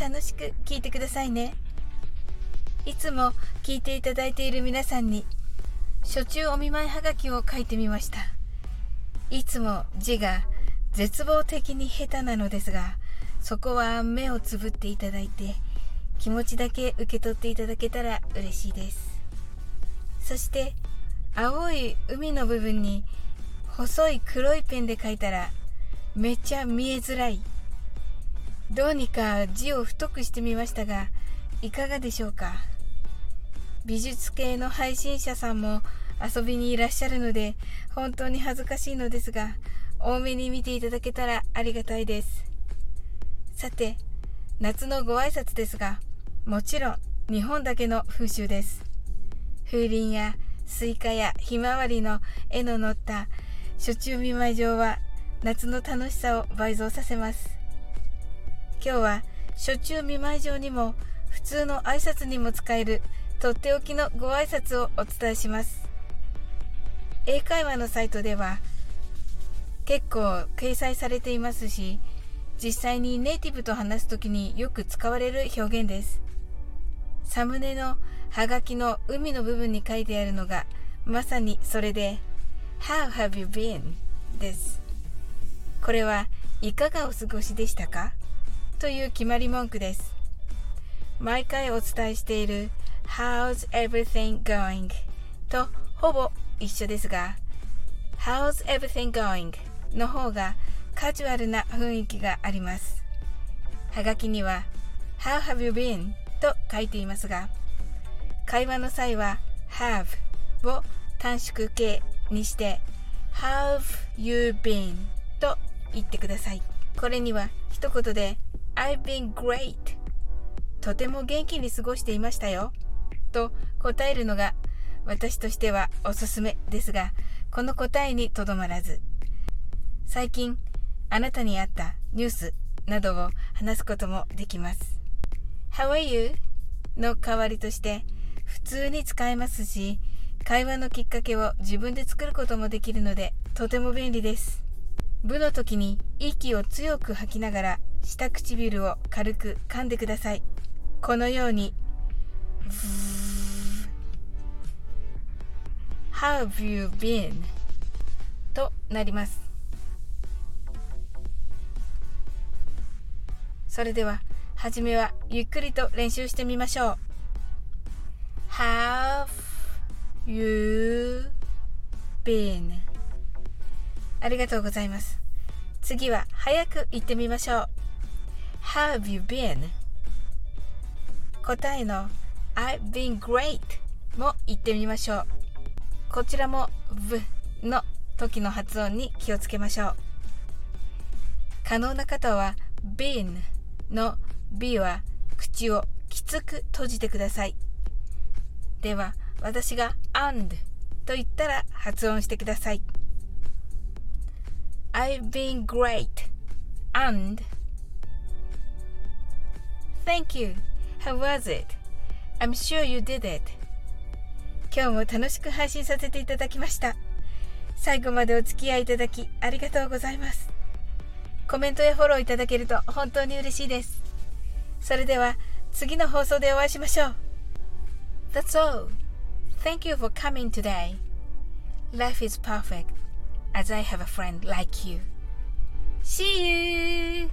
楽しく聞いてくださいね。いつも聞いていただいている皆さんに、初中お見舞いはがきを書いてみました。いつも字が絶望的に下手なのですが、そこは目をつぶっていただいて、気持ちだけ受け取っていただけたら嬉しいです。そして、青い海の部分に細い黒いペンで書いたら、めっちゃ見えづらいどうにか字を太くしてみましたがいかがでしょうか？美術系の配信者さんも遊びにいらっしゃるので本当に恥ずかしいのですが多めに見ていただけたらありがたいです。さて夏のご挨拶ですがもちろん日本だけの風習です。風鈴やスイカやひまわりの絵の載った暑中見舞い状は夏の楽しさを倍増させます。今日は暑中見舞い状にも普通の挨拶にも使えるとっておきのご挨拶をお伝えします。英会話のサイトでは結構掲載されていますし実際にネイティブと話す時によく使われる表現です。サムネのハガキの海の部分に書いてあるのがまさにそれで How have you been? です。これはいかがお過ごしでしたか？という決まり文句です。毎回お伝えしている How's everything going? とほぼ一緒ですが How's everything going? の方がカジュアルな雰囲気があります。はがきには How have you been? と書いていますが会話の際は have を短縮形にして Have you been? と言ってください。これには一言で I've been great. とても元気に過ごしていましたよ。と答えるのが私としてはおすすめですがこの答えにとどまらず。最近あなたにあったニュースなどを話すこともできます。How are you? の代わりとして普通に使えますし会話のきっかけを自分で作ることもできるのでとても便利です。部の時に息を強く吐きながら下唇を軽く噛んでください。このように、How have you been? となります。それでは、はじめはゆっくりと練習してみましょう。Have you been? ありがとうございます。次は早く言ってみましょう。Have you been? 答えの I've been great も言ってみましょう。こちらも v の時の発音に気をつけましょう。可能な方は been の b は口をきつく閉じてください。では私が and と言ったら発音してください。I've been great and Thank you. How was it? I'm sure you did it. 今日も楽しく配信させていただきました。最後までお付き合いいただきありがとうございます。コメントやフォローいただけると本当に嬉しいです。それでは次の放送でお会いしましょう。That's all. Thank you for coming today. Life is perfect as I have a friend like you. See you!